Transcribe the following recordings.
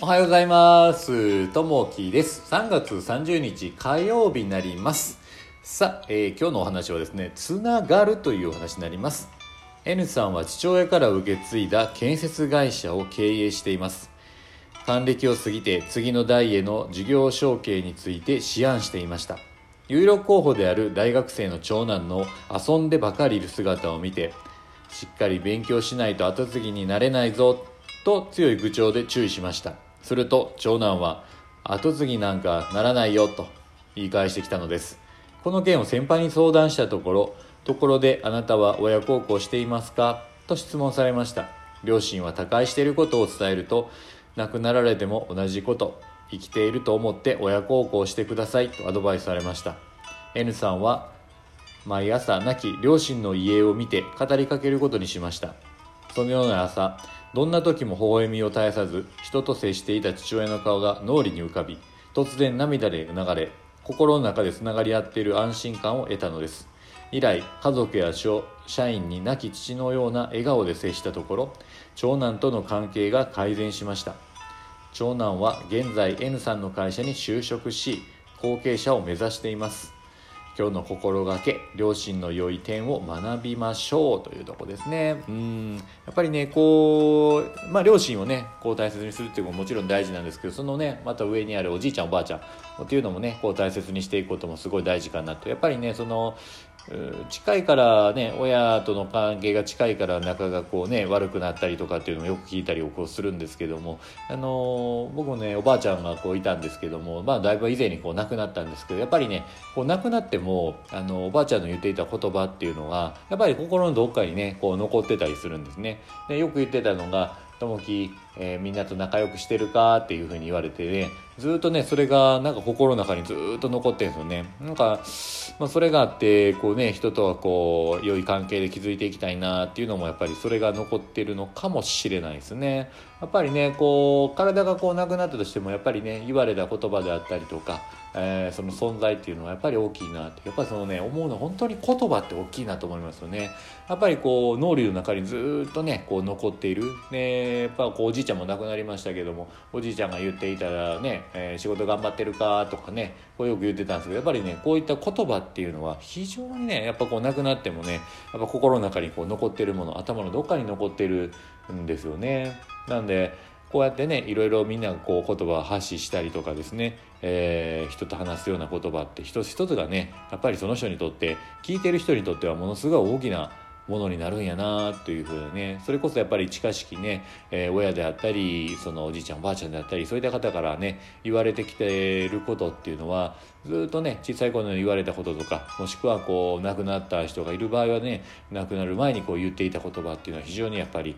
おはようございます。ともきです。3月30日火曜日になります。さあ、えー今日のお話はですね、つながるというお話になります。N さんは父親から受け継いだ建設会社を経営しています。還暦を過ぎて次の代への事業承継について思案していました。有力候補である大学生の長男の遊んでばかりいる姿を見て、しっかり勉強しないと後継ぎになれないぞと強い口調で注意しましたすると長男は後継ぎなんかならないよと言い返してきたのです。この件を先輩に相談したところところであなたは親孝行していますかと質問されました。両親は他界していることを伝えると亡くなられても同じこと生きていると思って親孝行してくださいとアドバイスされました。N さんは毎朝亡き両親の遺影を見て語りかけることにしました。そのような朝どんな時も微笑みを絶やさず人と接していた父親の顔が脳裏に浮かび突然涙で流れ心の中でつながり合っている安心感を得たのです。以来家族や社員に亡き父のような笑顔で接したところ長男との関係が改善しました。長男は現在 N さんの会社に就職し後継者を目指しています。今日の心がけ両親の良い点を学びましょうというとこですね。うん。やっぱりねこうまあ両親をねこう大切にするっていうのももちろん大事なんですけどそのねまた上にあるおじいちゃんおばあちゃんっていうのもねこう大切にしていくこともすごい大事かなと。やっぱりねその近いからね親との関係が近いから仲がこうね悪くなったりとかっていうのもよく聞いたりをこうするんですけどもあの僕もねおばあちゃんがこういたんですけどもまあだいぶ以前にこう亡くなったんですけどやっぱりねこう亡くなってもあのおばあちゃんの言っていた言葉っていうのがやっぱり心のどっかにねこう残ってたりするんですね。でよく言ってたのが「ともき、えーみんなと仲良くしてるか?」っていうふうに言われてねずっとねそれがなんか心の中にずっと残ってるんですよね。なんか、まあ、それがあってこうね人とはこう良い関係で築いていきたいなっていうのもやっぱりそれが残ってるのかもしれないですね。やっぱりねこう体がこうなくなったとしてもやっぱりね言われた言葉であったりとかえーその存在っていうのはやっぱり大きいなってやっぱりそのね思うのは本当に言葉って大きいなと思いますよね。やっぱりこう脳裏の中にずっとねこう残っている。ねやっぱこうおじちゃんも亡くなりましたけどもおじいちゃんが言っていたらね、えー仕事頑張ってるかとかねこうよく言ってたんですけどやっぱりねこういった言葉っていうのは非常にねやっぱこう亡くなってもねやっぱ心の中にこう残ってるもの頭のどっかに残ってるんですよね。なんでこうやってねいろいろみんながこう言葉を発信したりとかですね、えー人と話すような言葉って一つ一つがねやっぱりその人にとって聞いてる人にとってはものすごい大きなものになるんやなというふうにねそれこそやっぱり近しきね、えー親であったりそのおじいちゃんおばあちゃんであったりそういった方からね言われてきてることっていうのはずっとね小さい頃に言われたこととかもしくはこう亡くなった人がいる場合はね亡くなる前にこう言っていた言葉っていうのは非常にやっぱり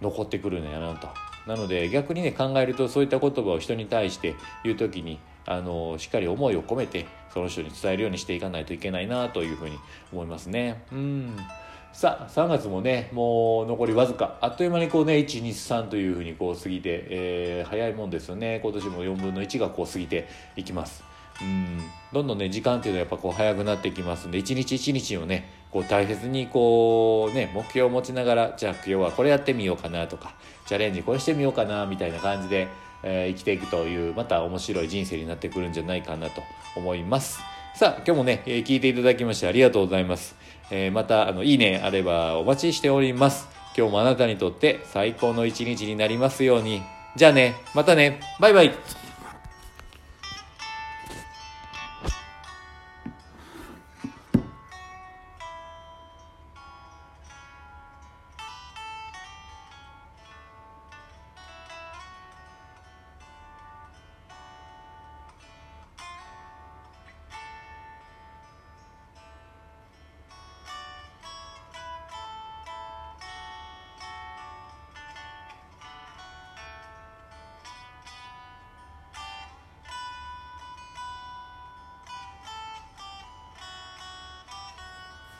残ってくるんやなと。なので逆にね考えるとそういった言葉を人に対して言う時にあのしっかり思いを込めてその人に伝えるようにしていかないといけないなというふうに思いますね。うんさあ3月もねもう残りわずか。あっという間にこうね123というふうにこう過ぎて、えー早いもんですよね。今年も4分の1がこう過ぎていきます。うん。どんどんね時間っていうのはやっぱこう早くなっていきますんで一日一日をねこう大切にこうね目標を持ちながらじゃあ今日はこれやってみようかなとかチャレンジこれしてみようかなみたいな感じで、えー生きていくというまた面白い人生になってくるんじゃないかなと思います。さあ今日もね、えー聞いていただきましてありがとうございます、えーまたあのいいねあればお待ちしております。今日もあなたにとって最高の一日になりますように。じゃあねまたね。バイバイ。